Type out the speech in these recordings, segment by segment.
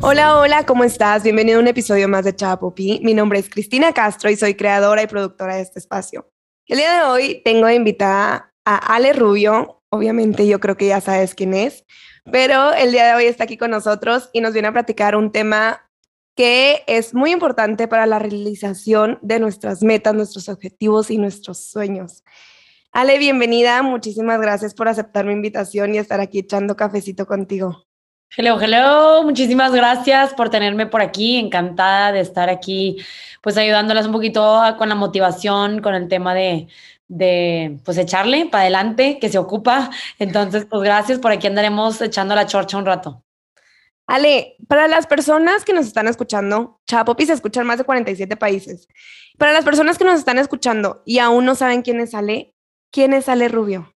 Hola, hola, ¿cómo estás? Bienvenido a un episodio más de Chapopi. Mi nombre es Cristina Castro y soy creadora y productora de este espacio. El día de hoy tengo invitada a Ale Rubio. Obviamente yo creo que ya sabes quién es, pero el día de hoy está aquí con nosotros y nos viene a platicar un tema que es muy importante para la realización de nuestras metas, nuestros objetivos y nuestros sueños. Ale, bienvenida. Muchísimas gracias por aceptar mi invitación y estar aquí echando cafecito contigo. Hello, hello. Muchísimas gracias por tenerme por aquí. Encantada de estar aquí, pues ayudándolas un poquito con la motivación, con el tema de, de pues echarle para adelante, que se ocupa. Entonces, pues gracias. Por aquí andaremos echando la chorcha un rato. Ale, para las personas que nos están escuchando, Chapopi se escucha en más de 47 países. Para las personas que nos están escuchando y aún no saben quién es Ale, ¿quién es Ale Rubio?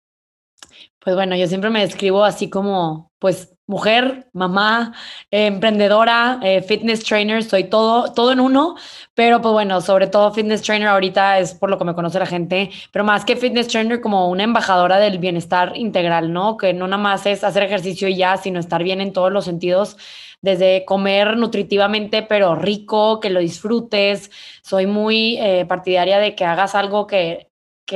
Pues bueno, yo siempre me describo así como, pues, mujer, mamá, eh, emprendedora, eh, fitness trainer, soy todo, todo en uno, pero pues bueno, sobre todo fitness trainer ahorita es por lo que me conoce la gente, pero más que fitness trainer como una embajadora del bienestar integral, ¿no? Que no nada más es hacer ejercicio y ya, sino estar bien en todos los sentidos desde comer nutritivamente pero rico, que lo disfrutes. Soy muy eh, partidaria de que hagas algo que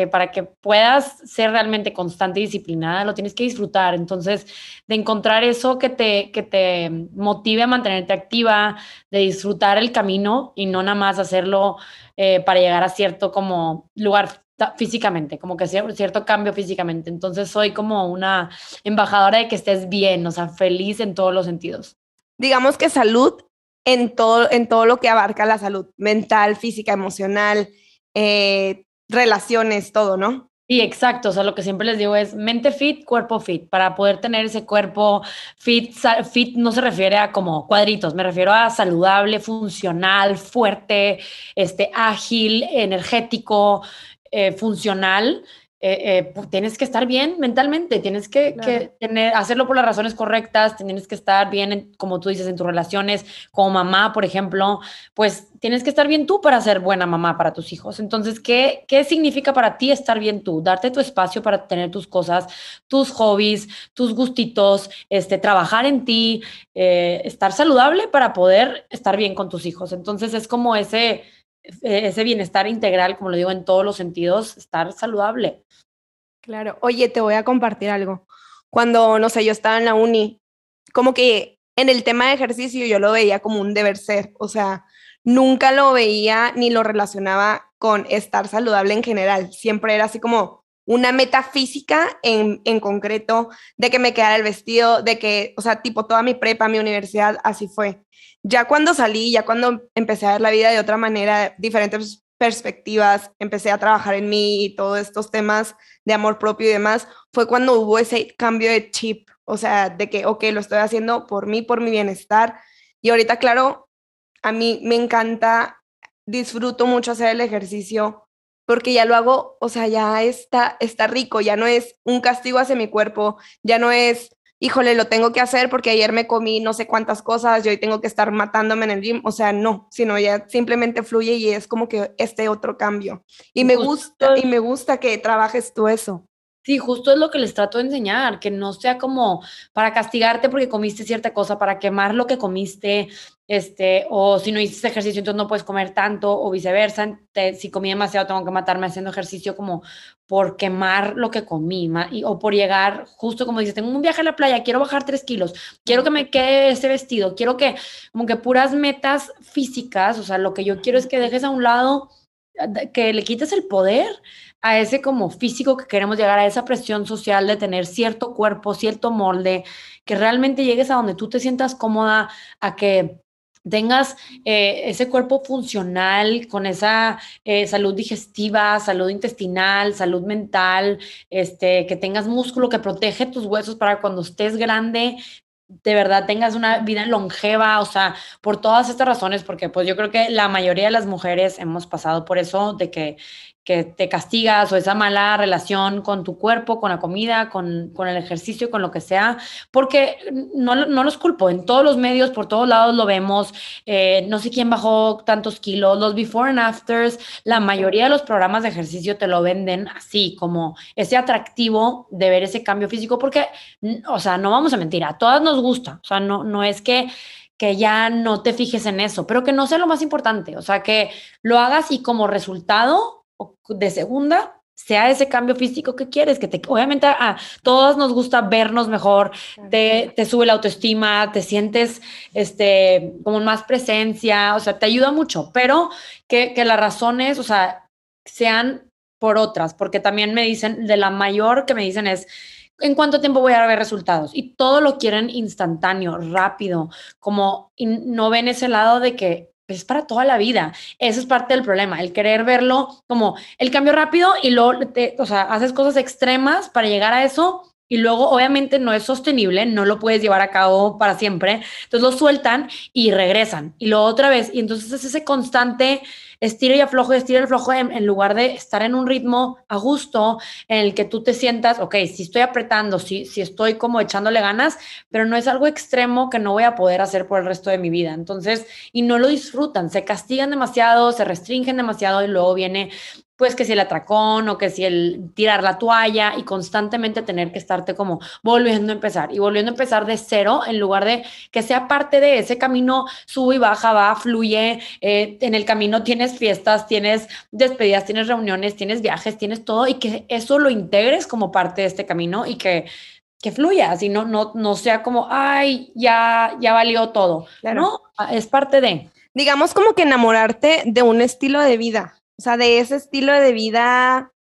para que puedas ser realmente constante y disciplinada, lo tienes que disfrutar. Entonces, de encontrar eso que te, que te motive a mantenerte activa, de disfrutar el camino y no nada más hacerlo eh, para llegar a cierto como lugar físicamente, como que cierto cambio físicamente. Entonces, soy como una embajadora de que estés bien, o sea, feliz en todos los sentidos. Digamos que salud en todo, en todo lo que abarca la salud mental, física, emocional, eh, relaciones, todo, ¿no? Sí, exacto. O sea, lo que siempre les digo es mente fit, cuerpo fit. Para poder tener ese cuerpo fit, fit no se refiere a como cuadritos, me refiero a saludable, funcional, fuerte, este, ágil, energético, eh, funcional. Eh, eh, pues, tienes que estar bien mentalmente, tienes que, tener, hacerlo por las razones correctas, tienes que estar bien, como tú dices, en tus relaciones, como mamá, por ejemplo, pues tienes que estar bien tú para ser buena mamá para tus hijos. Entonces, ¿qué, qué significa para ti estar bien tú? Darte tu espacio para tener tus cosas, tus hobbies, tus gustitos, este, trabajar en ti, eh, estar saludable para poder estar bien con tus hijos. Entonces, es como ese ese bienestar integral, como lo digo en todos los sentidos, estar saludable. Claro. Oye, te voy a compartir algo. Cuando, no sé, yo estaba en la uni, como que en el tema de ejercicio yo lo veía como un deber ser, o sea, nunca lo veía ni lo relacionaba con estar saludable en general. Siempre era así como una meta física en, en concreto, de que me quedara el vestido, de que, o sea, tipo toda mi prepa, mi universidad, así fue ya cuando salí, ya cuando empecé a ver la vida de otra manera, diferentes perspectivas, empecé a trabajar en mí y todos estos temas de amor propio y demás, fue cuando hubo ese cambio de chip, o sea, de que, ok, lo estoy haciendo por mí, por mi bienestar. Y ahorita, claro, a mí me encanta, disfruto mucho hacer el ejercicio porque ya lo hago, o sea, ya está, está rico, ya no es un castigo hacia mi cuerpo, ya no es híjole, lo tengo que hacer porque ayer me comí no sé cuántas cosas y hoy tengo que estar matándome en el gym. O sea, no, sino ya simplemente fluye y es como que este otro cambio. Y me gusta, y me gusta que trabajes tú eso. Sí, justo es lo que les trato de enseñar, que no sea como para castigarte porque comiste cierta cosa, para quemar lo que comiste, este, o si no hiciste ejercicio, entonces no puedes comer tanto, o viceversa. si comí demasiado, tengo que matarme haciendo ejercicio como por quemar lo que comí, o por llegar, justo como dices, tengo un viaje a la playa, quiero bajar tres kilos, quiero que me quede ese vestido, quiero que, como que puras metas físicas, o sea, lo que yo quiero es que dejes a un lado, que le quites el poder a ese como físico que queremos llegar, a esa presión social de tener cierto cuerpo, cierto molde, que realmente llegues a donde tú te sientas cómoda, a que tengas eh, ese cuerpo funcional con esa eh, salud digestiva, salud intestinal, salud mental, este, que tengas músculo que protege tus huesos para cuando estés grande de verdad tengas una vida longeva, o sea, por todas estas razones, porque pues yo creo que la mayoría de las mujeres hemos pasado por eso, de que que te castigas o esa mala relación con tu cuerpo, con la comida, con, con el ejercicio, con lo que sea, porque no, no, los culpo, en todos los medios, por todos lados lo vemos, eh, no sé quién bajó tantos kilos, los before and afters, la mayoría de los programas de ejercicio te lo venden así, como ese atractivo de ver ese cambio físico, porque, o sea, no vamos a mentir, a todas nos gusta, o sea, no, no es que que ya no te fijes en eso, pero que no sea lo más importante, o sea, que lo hagas y como resultado de segunda sea ese cambio físico que quieres, que te, obviamente a, todos nos gusta vernos mejor, te, te, sube la autoestima, te sientes este, como más presencia, o sea, te ayuda mucho, pero que, que las razones, o sea, sean por otras, porque también me dicen, de la mayor que me dicen es, ¿en cuánto tiempo voy a ver resultados? Y todo lo quieren instantáneo, rápido, como no ven ese lado de que es para toda la vida. Eso es parte del problema, el querer verlo como el cambio rápido y luego, o sea, haces cosas extremas para llegar a eso y luego obviamente no es sostenible, no lo puedes llevar a cabo para siempre. Entonces lo sueltan y regresan y luego otra vez. Y entonces es ese constante estira y aflojo, estira y aflojo en, lugar de estar en un ritmo a gusto en el que tú te sientas, ok, si estoy apretando, si, si estoy como echándole ganas, pero no es algo extremo que no voy a poder hacer por el resto de mi vida. Entonces, y no lo disfrutan, se castigan demasiado, se restringen demasiado y luego viene pues que si el atracón o que si el tirar la toalla y constantemente tener que estarte como volviendo a empezar y volviendo a empezar de cero en lugar de que sea parte de ese camino, sube y baja, va, fluye, eh, en el camino tienes fiestas, tienes despedidas, tienes reuniones, tienes viajes, tienes todo y que eso lo integres como parte de este camino y que que fluya, así no, no, no sea como, ay, ya, ya valió todo. No, es parte de. Digamos como que enamorarte de un estilo de vida. O sea, de ese estilo de vida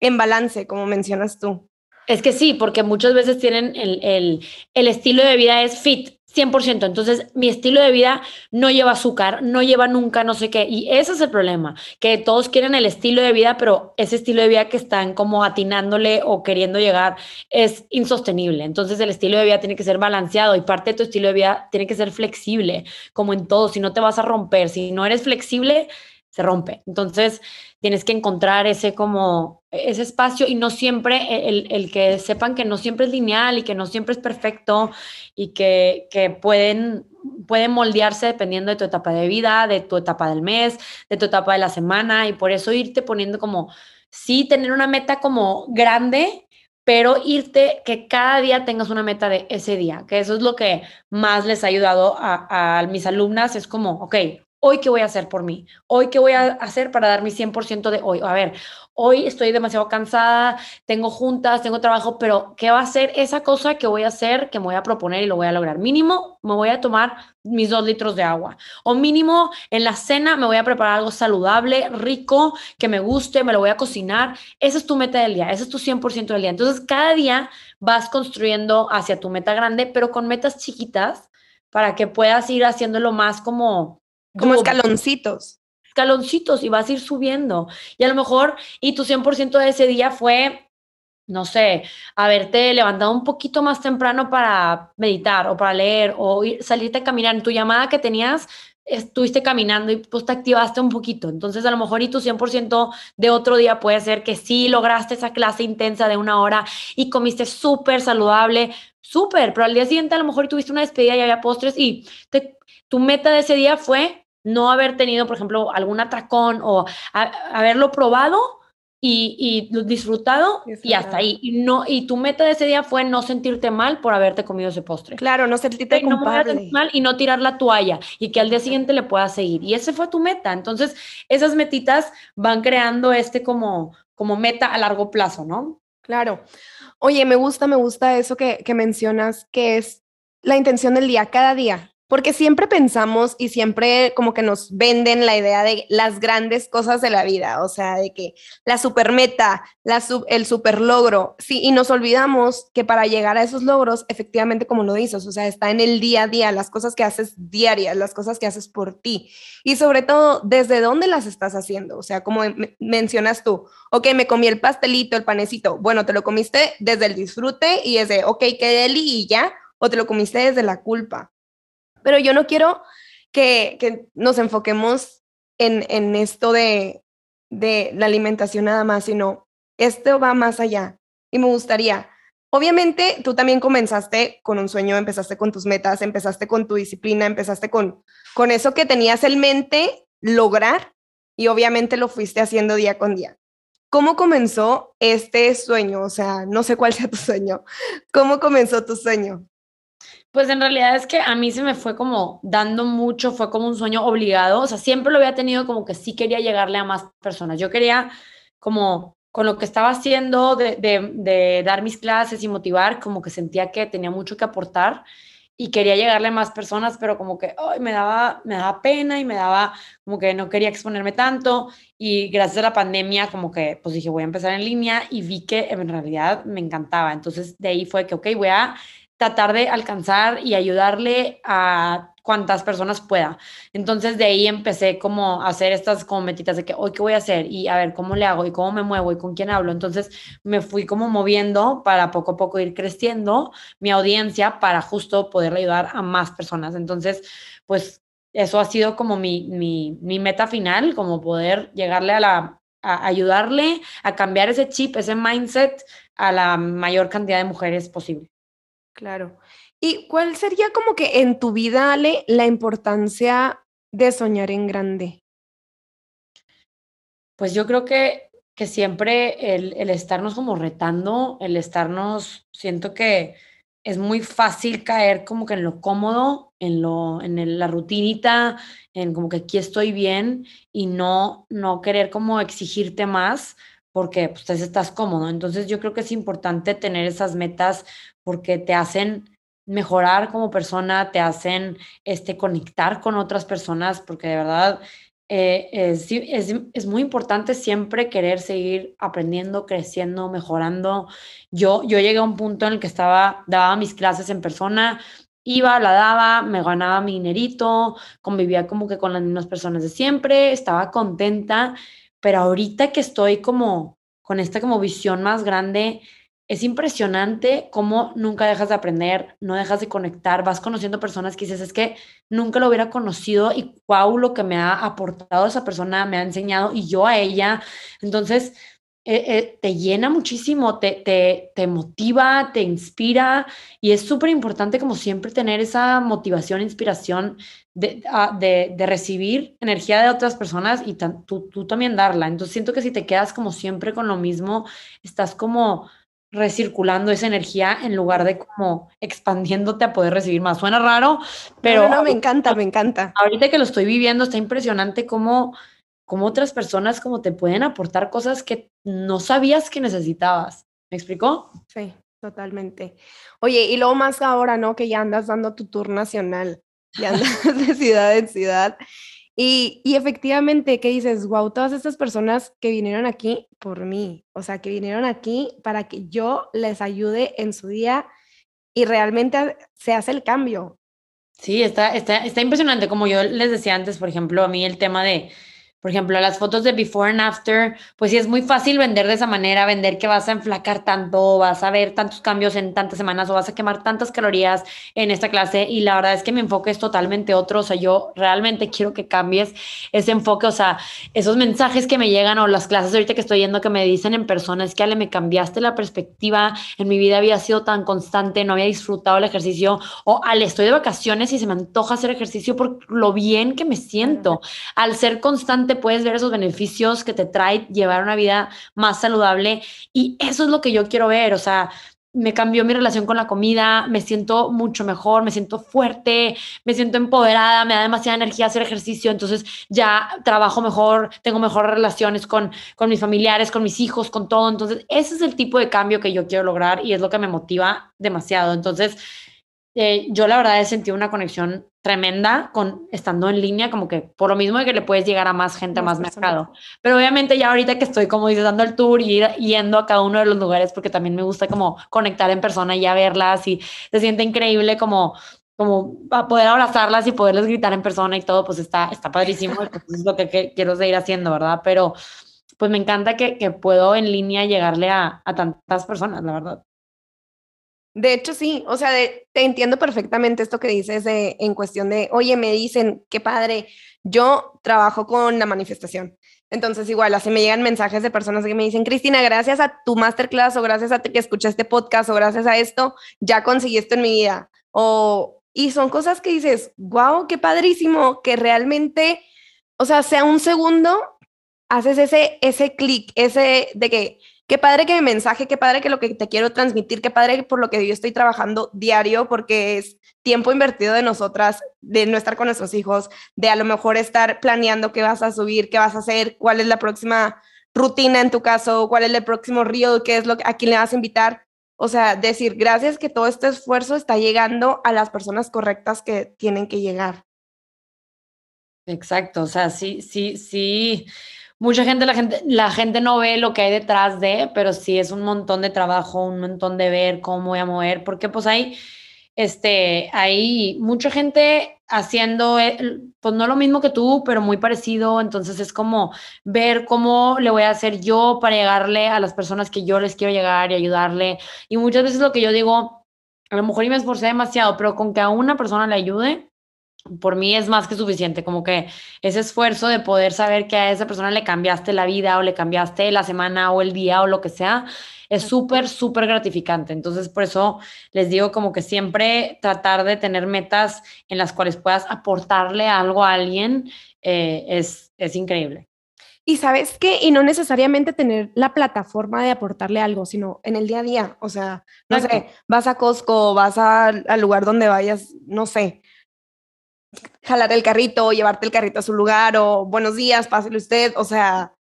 en balance, como mencionas tú. Es que sí, porque muchas veces tienen el, el, el estilo de vida es fit, 100%. Entonces, mi estilo de vida no lleva azúcar, no lleva nunca no sé qué. Y ese es el problema, que todos quieren el estilo de vida, pero ese estilo de vida que están como atinándole o queriendo llegar es insostenible. Entonces, el estilo de vida tiene que ser balanceado y parte de tu estilo de vida tiene que ser flexible, como en todo. Si no te vas a romper, si no eres flexible, se rompe. Entonces, tienes que encontrar ese como, ese espacio y no siempre, el, el, que sepan que no siempre es lineal y que no siempre es perfecto y que, que pueden, pueden moldearse dependiendo de tu etapa de vida, de tu etapa del mes, de tu etapa de la semana y por eso irte poniendo como, sí, tener una meta como grande, pero irte, que cada día tengas una meta de ese día, que eso es lo que más les ha ayudado a, a mis alumnas, es como, ok, hoy qué voy a hacer por mí, hoy qué voy a hacer para dar mi 100% de hoy. A ver, hoy estoy demasiado cansada, tengo juntas, tengo trabajo, pero ¿qué va a ser esa cosa que voy a hacer, que me voy a proponer y lo voy a lograr? Mínimo, me voy a tomar mis dos litros de agua. O mínimo, en la cena me voy a preparar algo saludable, rico, que me guste, me lo voy a cocinar. Esa es tu meta del día, ese es tu 100% del día. Entonces, cada día vas construyendo hacia tu meta grande, pero con metas chiquitas para que puedas ir haciéndolo más como como escaloncitos. Escaloncitos y vas a ir subiendo. Y a lo mejor, y tu 100% de ese día fue, no sé, haberte levantado un poquito más temprano para meditar o para leer o salirte a caminar. En tu llamada que tenías, estuviste caminando y pues te activaste un poquito. Entonces, a lo mejor y tu 100% de otro día puede ser que sí lograste esa clase intensa de una hora y comiste súper saludable, súper, pero al día siguiente a lo mejor tuviste una despedida y había postres y tu meta de ese día fue no haber tenido, por ejemplo, algún atracón o haberlo probado y, disfrutado, y hasta ahí. Y, no, y tu meta de ese día fue no sentirte mal por haberte comido ese postre. Claro, no sentirte y culpable. No mal y no tirar la toalla y que al día siguiente le puedas seguir. Y ese fue tu meta. Entonces, esas metitas van creando este como, como meta a largo plazo, ¿no? Claro. Oye, me gusta, me gusta eso que, que mencionas, que es la intención del día, cada día. Porque siempre pensamos y siempre como que nos venden la idea de las grandes cosas de la vida, o sea, de que la super meta, la el super logro, sí, y nos olvidamos que para llegar a esos logros, efectivamente, como lo dices, o sea, está en el día a día, las cosas que haces diarias, las cosas que haces por ti, y sobre todo, desde dónde las estás haciendo, o sea, como mencionas tú, ok, me comí el pastelito, el panecito, bueno, te lo comiste desde el disfrute y desde, ok, qué deli y ya, o te lo comiste desde la culpa. Pero yo no quiero que, nos enfoquemos en, esto de, la alimentación nada más, sino esto va más allá. Y me gustaría, obviamente tú también comenzaste con un sueño, empezaste con tus metas, empezaste con tu disciplina, empezaste con, eso que tenías en mente lograr y obviamente lo fuiste haciendo día con día. ¿Cómo comenzó este sueño? O sea, no sé cuál sea tu sueño. ¿Cómo comenzó tu sueño? Pues en realidad es que a mí se me fue como dando mucho, fue como un sueño obligado, o sea, siempre lo había tenido como que sí quería llegarle a más personas. Yo quería como con lo que estaba haciendo de, de, dar mis clases y motivar, como que sentía que tenía mucho que aportar y quería llegarle a más personas, pero como que ay, me, daba, me daba pena y me daba como que no quería exponerme tanto y gracias a la pandemia como que pues dije voy a empezar en línea y vi que en realidad me encantaba. Entonces de ahí fue que ok, voy a tratar de alcanzar y ayudarle a cuantas personas pueda. Entonces de ahí empecé como a hacer estas como metitas de que hoy qué voy a hacer y a ver cómo le hago y cómo me muevo y con quién hablo. Entonces me fui como moviendo para poco a poco ir creciendo mi audiencia para justo poder ayudar a más personas. Entonces, pues eso ha sido como mi, mi, meta final, como poder llegarle a la, a ayudarle a cambiar ese chip, ese mindset a la mayor cantidad de mujeres posible. Claro. ¿Y cuál sería como que en tu vida, Ale, la importancia de soñar en grande? Pues yo creo que, que siempre el, el estarnos como retando, el estarnos, siento que es muy fácil caer como que en lo cómodo, en lo en la rutinita, en como que aquí estoy bien y no no querer como exigirte más porque pues estás cómodo. Entonces yo creo que es importante tener esas metas porque te hacen mejorar como persona, te hacen este, conectar con otras personas, porque de verdad eh, es, es, es, muy importante siempre querer seguir aprendiendo, creciendo, mejorando. Yo, yo llegué a un punto en el que estaba, daba mis clases en persona, iba, la daba, me ganaba mi dinerito, convivía como que con las mismas personas de siempre, estaba contenta, pero ahorita que estoy como con esta como visión más grande, es impresionante cómo nunca dejas de aprender, no dejas de conectar, vas conociendo personas que dices, es que nunca lo hubiera conocido y wow, lo que me ha aportado esa persona, me ha enseñado y yo a ella. Entonces, eh, eh, te llena muchísimo, te, te, te, motiva, te inspira y es súper importante como siempre tener esa motivación, inspiración de, ah, de, de, recibir energía de otras personas y tú, tú también darla. Entonces siento que si te quedas como siempre con lo mismo, estás como recirculando esa energía en lugar de como expandiéndote a poder recibir más. Suena raro, pero... No, me encanta, me encanta. Ahorita que lo estoy viviendo, está impresionante cómo, cómo otras personas como te pueden aportar cosas que no sabías que necesitabas. ¿Me explicó? Sí, totalmente. Oye, y luego más ahora, ¿no? Que ya andas dando tu tour nacional, ya andas de ciudad en ciudad. Y, y, efectivamente, ¿qué dices? Wow, todas estas personas que vinieron aquí por mí, o sea, que vinieron aquí para que yo les ayude en su día y realmente se hace el cambio. Sí, está, está, está impresionante. Como yo les decía antes, por ejemplo, a mí el tema de por ejemplo, las fotos de before and after, pues sí es muy fácil vender de esa manera, vender que vas a enflacar tanto, vas a ver tantos cambios en tantas semanas o vas a quemar tantas calorías en esta clase. Y la verdad es que mi enfoque es totalmente otro, o sea, yo realmente quiero que cambies ese enfoque, o sea, esos mensajes que me llegan o las clases ahorita que estoy yendo que me dicen en persona, es que Ale, me cambiaste la perspectiva, en mi vida había sido tan constante, no había disfrutado el ejercicio. O Ale, estoy de vacaciones y se me antoja hacer ejercicio por lo bien que me siento. Al ser constante, puedes ver esos beneficios que te trae llevar una vida más saludable y eso es lo que yo quiero ver, o sea, me cambió mi relación con la comida, me siento mucho mejor, me siento fuerte, me siento empoderada, me da demasiada energía hacer ejercicio, entonces ya trabajo mejor, tengo mejores relaciones con, con mis familiares, con mis hijos, con todo. Entonces, ese es el tipo de cambio que yo quiero lograr y es lo que me motiva demasiado. Entonces, eh, yo la verdad he sentido una conexión tremenda con estando en línea, como que por lo mismo de que le puedes llegar a más gente, a más, mercado. Pero obviamente ya ahorita que estoy, como dices, dando el tour y ir yendo a cada uno de los lugares, porque también me gusta como conectar en persona y ya verlas y se siente increíble como como a poder abrazarlas y poderles gritar en persona y todo, pues está, está padrísimo, pues es lo que, quiero seguir haciendo, ¿verdad? Pero pues me encanta que, que puedo en línea llegarle a, a tantas personas, la verdad. De hecho, sí, o sea, te entiendo perfectamente esto que dices de, en cuestión de, oye, me dicen, qué padre, yo trabajo con la manifestación. Entonces, igual, así me llegan mensajes de personas que me dicen, Cristina, gracias a tu masterclass o gracias a que escuché este podcast o gracias a esto, ya conseguí esto en mi vida. O, y son cosas que dices, wow, qué padrísimo, que realmente, o sea, sea un segundo, haces ese, ese clic, ese de que qué padre que mi mensaje, qué padre que lo que te quiero transmitir, qué padre por lo que yo estoy trabajando diario, porque es tiempo invertido de nosotras, de no estar con nuestros hijos, de a lo mejor estar planeando qué vas a subir, qué vas a hacer, cuál es la próxima rutina en tu caso, cuál es el próximo río, qué es lo que, a quién le vas a invitar. O sea, decir gracias que todo este esfuerzo está llegando a las personas correctas que tienen que llegar. Exacto, o sea, sí, sí, sí. Mucha gente la, gente, la gente no ve lo que hay detrás de, pero sí es un montón de trabajo, un montón de ver cómo voy a mover, porque pues hay, este, hay mucha gente haciendo, pues no lo mismo que tú, pero muy parecido, entonces es como ver cómo le voy a hacer yo para llegarle a las personas que yo les quiero llegar y ayudarle. Y muchas veces lo que yo digo, a lo mejor y me esforcé demasiado, pero con que a una persona le ayude, por mí es más que suficiente, como que ese esfuerzo de poder saber que a esa persona le cambiaste la vida o le cambiaste la semana o el día o lo que sea, es súper, súper gratificante. Entonces, por eso les digo como que siempre tratar de tener metas en las cuales puedas aportarle algo a alguien eh, es, es increíble. Y sabes qué, y no necesariamente tener la plataforma de aportarle algo, sino en el día a día. O sea, no sé, vas a Costco, vas al lugar donde vayas, no sé, jalar el carrito, llevarte el carrito a su lugar, o buenos días, pásele usted, o sea,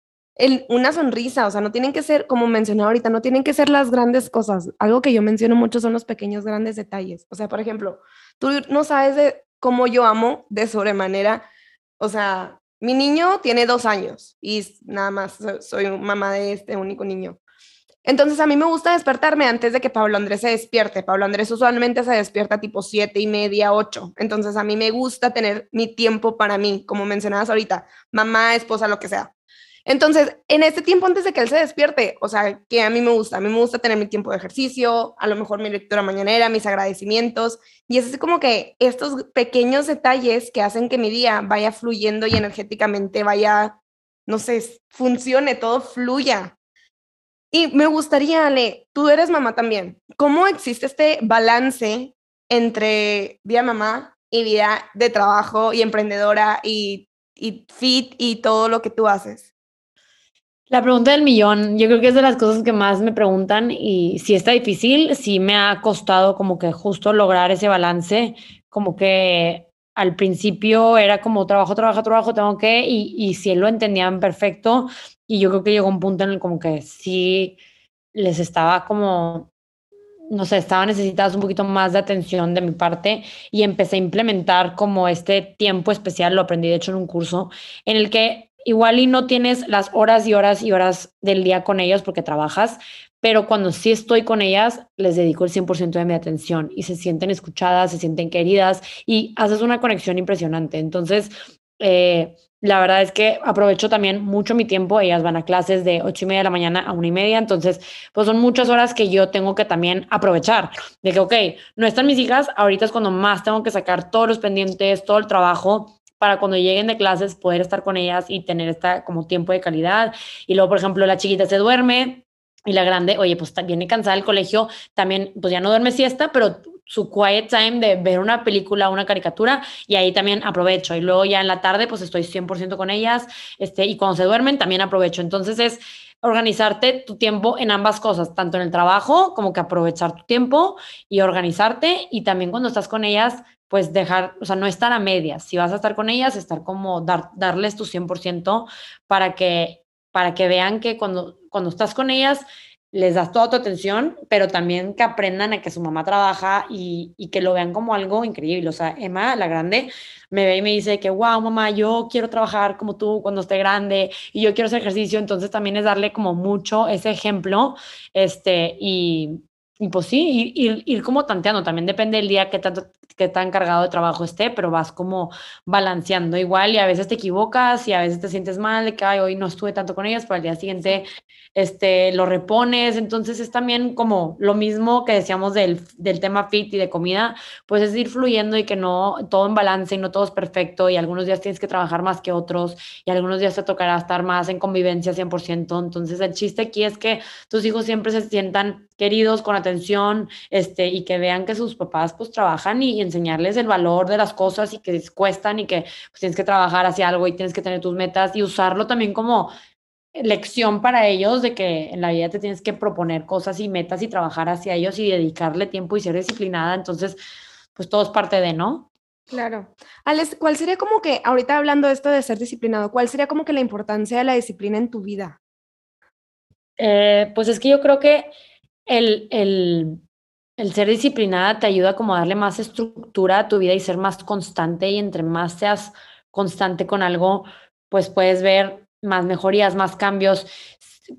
una sonrisa, o sea, no tienen que ser, como mencioné ahorita, no tienen que ser las grandes cosas. Algo que yo menciono mucho son los pequeños grandes detalles. O sea, por ejemplo, tú no sabes de cómo yo amo de sobremanera, o sea, mi niño tiene dos años y nada más soy mamá de este único niño. Entonces a mí me gusta despertarme antes de que Pablo Andrés se despierte. Pablo Andrés usualmente se despierta tipo siete y media, ocho. Entonces a mí me gusta tener mi tiempo para mí, como mencionabas ahorita, mamá, esposa, lo que sea. Entonces, en este tiempo antes de que él se despierte, o sea, que a mí me gusta, a mí me gusta tener mi tiempo de ejercicio, a lo mejor mi lectura mañanera, mis agradecimientos, y es así como que estos pequeños detalles que hacen que mi día vaya fluyendo y energéticamente vaya, no sé, funcione, todo fluya. Y me gustaría, Ale, tú eres mamá también. ¿Cómo existe este balance entre vida mamá y vida de trabajo y emprendedora y, fit y todo lo que tú haces? La pregunta del millón, yo creo que es de las cosas que más me preguntan y si está difícil, sí me ha costado como que justo lograr ese balance, como que al principio era como trabajo, trabajo, trabajo, tengo que, y, y si lo entendían perfecto, y yo creo que llegó un punto en el como que sí les estaba como, no sé, estaba necesitadas un poquito más de atención de mi parte y empecé a implementar como este tiempo especial, lo aprendí de hecho en un curso, en el que igual y no tienes las horas y horas y horas del día con ellos porque trabajas, pero cuando sí estoy con ellas, les dedico el 100% de mi atención y se sienten escuchadas, se sienten queridas y haces una conexión impresionante. Entonces, eh, la verdad es que aprovecho también mucho mi tiempo. Ellas van a clases de ocho y media de la mañana a una y media. Entonces, pues son muchas horas que yo tengo que también aprovechar. De que, ok, no están mis hijas, ahorita es cuando más tengo que sacar todos los pendientes, todo el trabajo para cuando lleguen de clases poder estar con ellas y tener esta como tiempo de calidad. Y luego, por ejemplo, la chiquita se duerme, y la grande, oye, pues viene cansada del colegio, también, pues ya no duerme siesta, pero su quiet time de ver una película, una caricatura, y ahí también aprovecho. Y luego ya en la tarde, pues estoy 100% con ellas, este, y cuando se duermen, también aprovecho. Entonces es organizarte tu tiempo en ambas cosas, tanto en el trabajo como que aprovechar tu tiempo y organizarte, y también cuando estás con ellas, pues dejar, o sea, no estar a medias. Si vas a estar con ellas, estar como dar, darles tu 100% para que, para que vean que cuando, cuando estás con ellas, les das toda tu atención, pero también que aprendan a que su mamá trabaja y, y, que lo vean como algo increíble. O sea, Emma, la grande, me ve y me dice que, wow, mamá, yo quiero trabajar como tú cuando esté grande y yo quiero hacer ejercicio. Entonces también es darle como mucho ese ejemplo este, y, y pues sí, ir, ir, como tanteando, también depende del día que, tanto, que tan cargado de trabajo esté, pero vas como balanceando igual y a veces te equivocas y a veces te sientes mal de que Ay, hoy no estuve tanto con ellas, pero al día siguiente este, lo repones, entonces es también como lo mismo que decíamos del, del tema fit y de comida, pues es ir fluyendo y que no todo en balance y no todo es perfecto y algunos días tienes que trabajar más que otros y algunos días te tocará estar más en convivencia 100%, entonces el chiste aquí es que tus hijos siempre se sientan queridos, con atención, este, y que vean que sus papás pues trabajan y, enseñarles el valor de las cosas y que cuestan y que pues, tienes que trabajar hacia algo y tienes que tener tus metas y usarlo también como lección para ellos de que en la vida te tienes que proponer cosas y metas y trabajar hacia ellos y dedicarle tiempo y ser disciplinada. Entonces, pues todo es parte de, ¿no? Claro. Alex, ¿cuál sería como que, ahorita hablando de esto de ser disciplinado, cuál sería como que la importancia de la disciplina en tu vida? Eh, pues es que yo creo que el, el, el ser disciplinada te ayuda como a darle más estructura a tu vida y ser más constante y entre más seas constante con algo, pues puedes ver más mejorías, más cambios.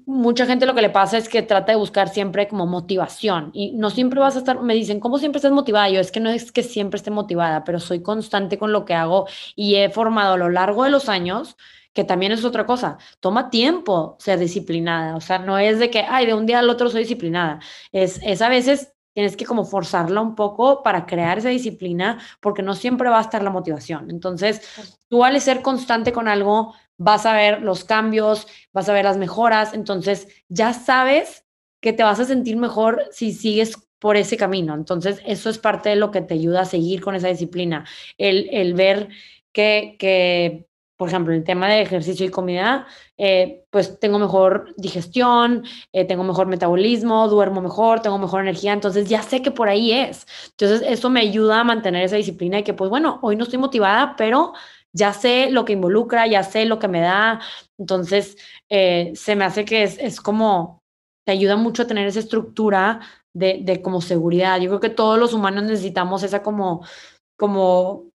Mucha gente lo que le pasa es que trata de buscar siempre como motivación y no siempre vas a estar, me dicen, ¿cómo siempre estás motivada? Yo es que no es que siempre esté motivada, pero soy constante con lo que hago y he formado a lo largo de los años que también es otra cosa. Toma tiempo ser disciplinada, o sea, no es de que, ay, de un día al otro soy disciplinada. Es, es a veces tienes que como forzarla un poco para crear esa disciplina, porque no siempre va a estar la motivación. Entonces, tú al ser constante con algo, vas a ver los cambios, vas a ver las mejoras, entonces ya sabes que te vas a sentir mejor si sigues por ese camino. Entonces, eso es parte de lo que te ayuda a seguir con esa disciplina, el, el ver que, que por ejemplo, el tema de ejercicio y comida, eh, pues tengo mejor digestión, eh, tengo mejor metabolismo, duermo mejor, tengo mejor energía, entonces ya sé que por ahí es. Entonces, eso me ayuda a mantener esa disciplina y que, pues bueno, hoy no estoy motivada, pero ya sé lo que involucra, ya sé lo que me da, entonces eh, se me hace que es, es, como, te ayuda mucho a tener esa estructura de, de como seguridad. Yo creo que todos los humanos necesitamos esa como, como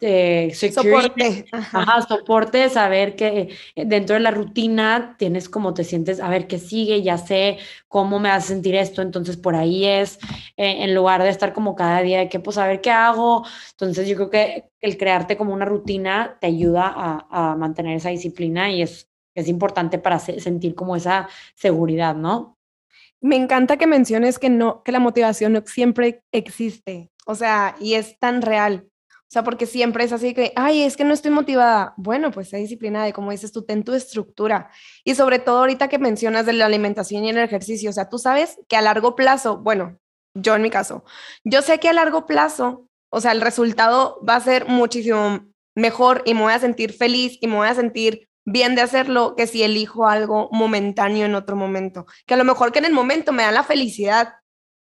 eh, soporte. Ajá. soporte, saber que eh, dentro de la rutina tienes como te sientes, a ver qué sigue, ya sé cómo me hace sentir esto, entonces por ahí es, eh, en lugar de estar como cada día de que, pues, a ver qué hago. Entonces yo creo que el crearte como una rutina te ayuda a, a mantener esa disciplina y es, es importante para sentir como esa seguridad, ¿no? Me encanta que menciones que no, que la motivación no siempre existe, o sea, y es tan real. O sea, porque siempre es así que, ay, es que no estoy motivada. Bueno, pues sé disciplinada y como dices tú, ten tu estructura. Y sobre todo ahorita que mencionas de la alimentación y el ejercicio, o sea, tú sabes que a largo plazo, bueno, yo en mi caso, yo sé que a largo plazo, o sea, el resultado va a ser muchísimo mejor y me voy a sentir feliz y me voy a sentir bien de hacerlo que si elijo algo momentáneo en otro momento. Que a lo mejor que en el momento me da la felicidad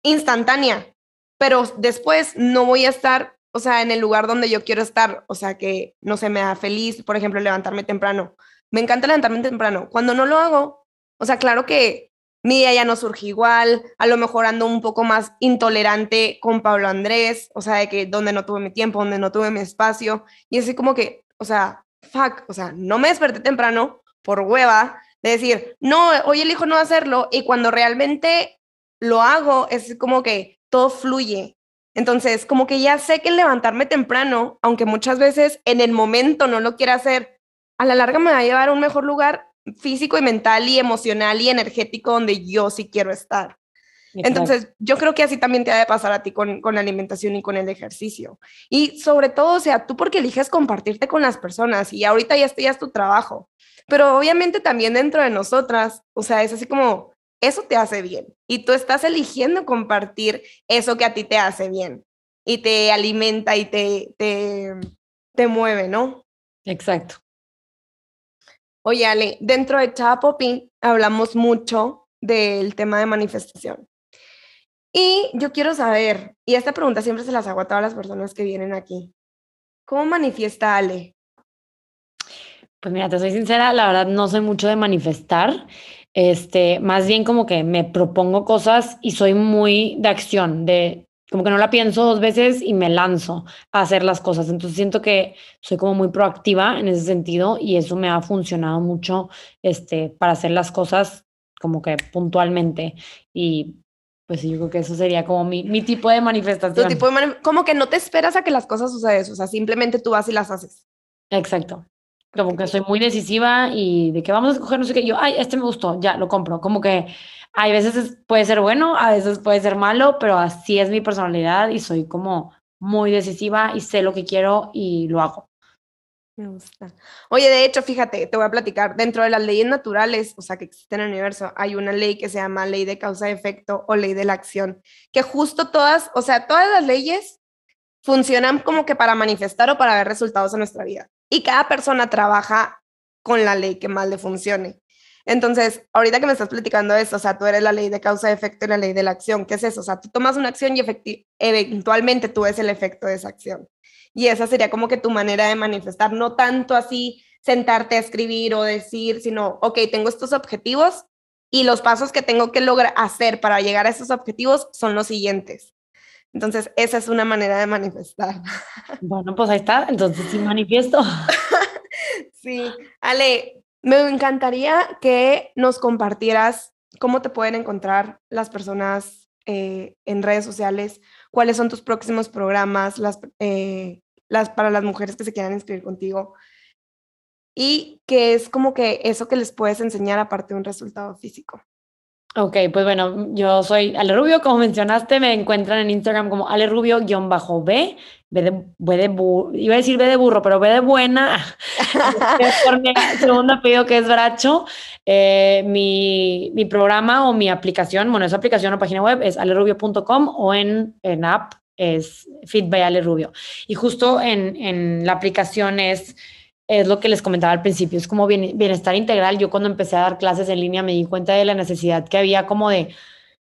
instantánea, pero después no voy a estar o sea, en el lugar donde yo quiero estar, o sea, que no se me da feliz, por ejemplo, levantarme temprano. Me encanta levantarme temprano. Cuando no lo hago, o sea, claro que mi día ya no surge igual, a lo mejor ando un poco más intolerante con Pablo Andrés, o sea, de que donde no tuve mi tiempo, donde no tuve mi espacio, y así como que, o sea, fuck, o sea, no me desperté temprano por hueva, de decir, no, hoy elijo no hacerlo, y cuando realmente lo hago, es como que todo fluye, entonces, como que ya sé que levantarme temprano, aunque muchas veces en el momento no lo quiera hacer, a la larga me va a llevar a un mejor lugar físico y mental y emocional y energético donde yo sí quiero estar. Entonces, yo creo que así también te ha de pasar a ti con, con, la alimentación y con el ejercicio. Y sobre todo, o sea, tú porque eliges compartirte con las personas y ahorita ya esto ya es tu trabajo. Pero obviamente también dentro de nosotras, o sea, es así como, eso te hace bien y tú estás eligiendo compartir eso que a ti te hace bien y te alimenta y te, te, te mueve, ¿no? Exacto. Oye, Ale, dentro de Chapopi hablamos mucho del tema de manifestación. Y yo quiero saber, y esta pregunta siempre se las hago a todas las personas que vienen aquí, ¿cómo manifiesta Ale? Pues mira, te soy sincera, la verdad no soy mucho de manifestar. Este, más bien como que me propongo cosas y soy muy de acción, de como que no la pienso dos veces y me lanzo a hacer las cosas. Entonces siento que soy como muy proactiva en ese sentido y eso me ha funcionado mucho este, para hacer las cosas como que puntualmente. Y pues yo creo que eso sería como mi, mi tipo de manifestación. Tu tipo de como que no te esperas a que las cosas sucedan, o sea, simplemente tú vas y las haces. Exacto. Como que soy muy decisiva y de que vamos a escoger no sé qué, yo, ay, este me gustó, ya lo compro. Como que hay veces puede ser bueno, a veces puede ser malo, pero así es mi personalidad y soy como muy decisiva y sé lo que quiero y lo hago. Me gusta. Oye, de hecho, fíjate, te voy a platicar, dentro de las leyes naturales, o sea, que existen en el universo, hay una ley que se llama ley de causa-efecto o ley de la acción, que justo todas, o sea, todas las leyes funcionan como que para manifestar o para ver resultados en nuestra vida y cada persona trabaja con la ley que más le funcione. Entonces, ahorita que me estás platicando esto, o sea, tú eres la ley de causa-efecto y la ley de la acción. ¿Qué es eso? O sea, tú tomas una acción y eventualmente tú ves el efecto de esa acción. Y esa sería como que tu manera de manifestar, no tanto así sentarte a escribir o decir, sino, ok, tengo estos objetivos y los pasos que tengo que lograr hacer para llegar a esos objetivos son los siguientes. Entonces, esa es una manera de manifestar. Bueno, pues ahí está, entonces sí manifiesto. sí, Ale, me encantaría que nos compartieras cómo te pueden encontrar las personas eh, en redes sociales, cuáles son tus próximos programas las, eh, las, para las mujeres que se quieran inscribir contigo y qué es como que eso que les puedes enseñar aparte de un resultado físico. Ok, pues bueno, yo soy Ale Rubio, como mencionaste, me encuentran en Instagram como Ale Rubio-B, B de, de iba a decir B de burro, pero B de buena, por mi segundo apellido que es Bracho. Eh, mi, mi, programa o mi aplicación, bueno, esa aplicación o página web es alerubio.com o en, en app es Fit by Ale Rubio. Y justo en, en la aplicación es es lo que les comentaba al principio, es como bienestar integral. Yo cuando empecé a dar clases en línea me di cuenta de la necesidad que había como de,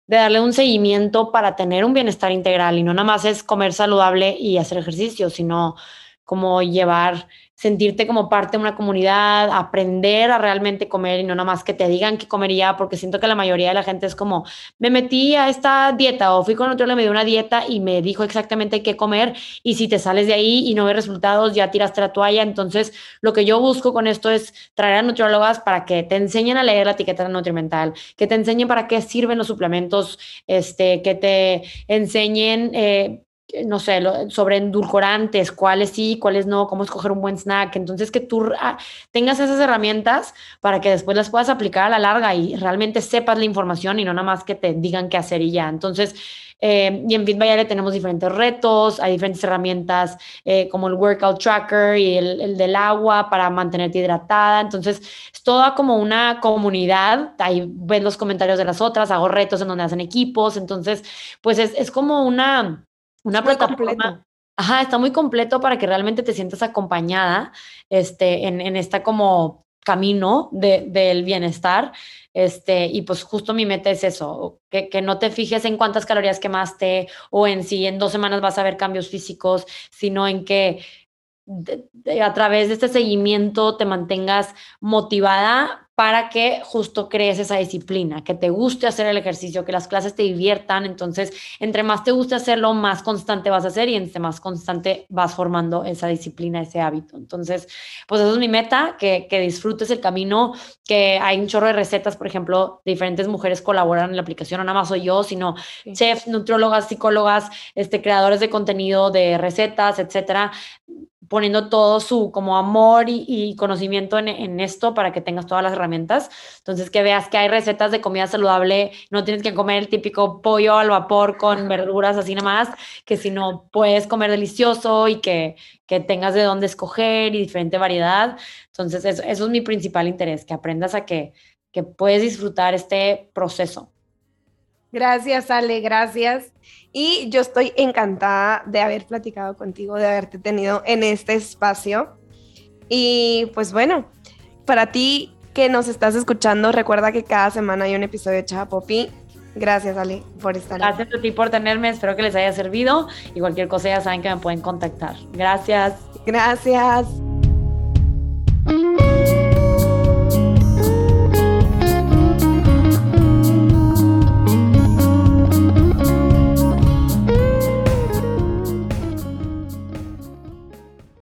de darle un seguimiento para tener un bienestar integral y no nada más es comer saludable y hacer ejercicio, sino como llevar sentirte como parte de una comunidad, aprender a realmente comer y no nada más que te digan que comería, porque siento que la mayoría de la gente es como, me metí a esta dieta o fui con otro, le me dio una dieta y me dijo exactamente qué comer y si te sales de ahí y no ves resultados, ya tiraste la toalla. Entonces, lo que yo busco con esto es traer a nutriólogas para que te enseñen a leer la etiqueta nutrimental, que te enseñen para qué sirven los suplementos, este, que te enseñen... Eh, no sé, sobre endulcorantes, cuáles sí, cuáles no, cómo escoger un buen snack. Entonces, que tú ah, tengas esas herramientas para que después las puedas aplicar a la larga y realmente sepas la información y no nada más que te digan qué hacer y ya. Entonces, eh, y en FitBayale tenemos diferentes retos, hay diferentes herramientas eh, como el workout tracker y el, el, del agua para mantenerte hidratada. Entonces, es toda como una comunidad. Ahí ven los comentarios de las otras, hago retos en donde hacen equipos. Entonces, pues es, es como una una plataforma. Ajá, está muy completo para que realmente te sientas acompañada este, en, en esta como camino de, del bienestar. Este, y pues justo mi meta es eso, que, que, no te fijes en cuántas calorías quemaste o en si en dos semanas vas a ver cambios físicos, sino en que a través de este seguimiento te mantengas motivada para que justo crees esa disciplina, que te guste hacer el ejercicio, que las clases te diviertan. Entonces, entre más te guste hacerlo, más constante vas a ser y entre más constante vas formando esa disciplina, ese hábito. Entonces, pues eso es mi meta, que, que disfrutes el camino, que hay un chorro de recetas, por ejemplo, diferentes mujeres colaboran en la aplicación, no nada más soy yo, sino chefs, nutriólogas, psicólogas, este, creadores de contenido, de recetas, etcétera poniendo todo su como amor y, conocimiento en, esto para que tengas todas las herramientas. Entonces, que veas que hay recetas de comida saludable, no tienes que comer el típico pollo al vapor con verduras así nada más, que si no puedes comer delicioso y que, que tengas de dónde escoger y diferente variedad. Entonces, eso, eso es mi principal interés, que aprendas a que, que puedes disfrutar este proceso. Gracias, Ale, gracias. Y yo estoy encantada de haber platicado contigo, de haberte tenido en este espacio. Y pues bueno, para ti que nos estás escuchando, recuerda que cada semana hay un episodio de Chava Popi. Gracias, Ale, por estar Gracias a ti por tenerme, espero que les haya servido y cualquier cosa ya saben que me pueden contactar. Gracias. Gracias.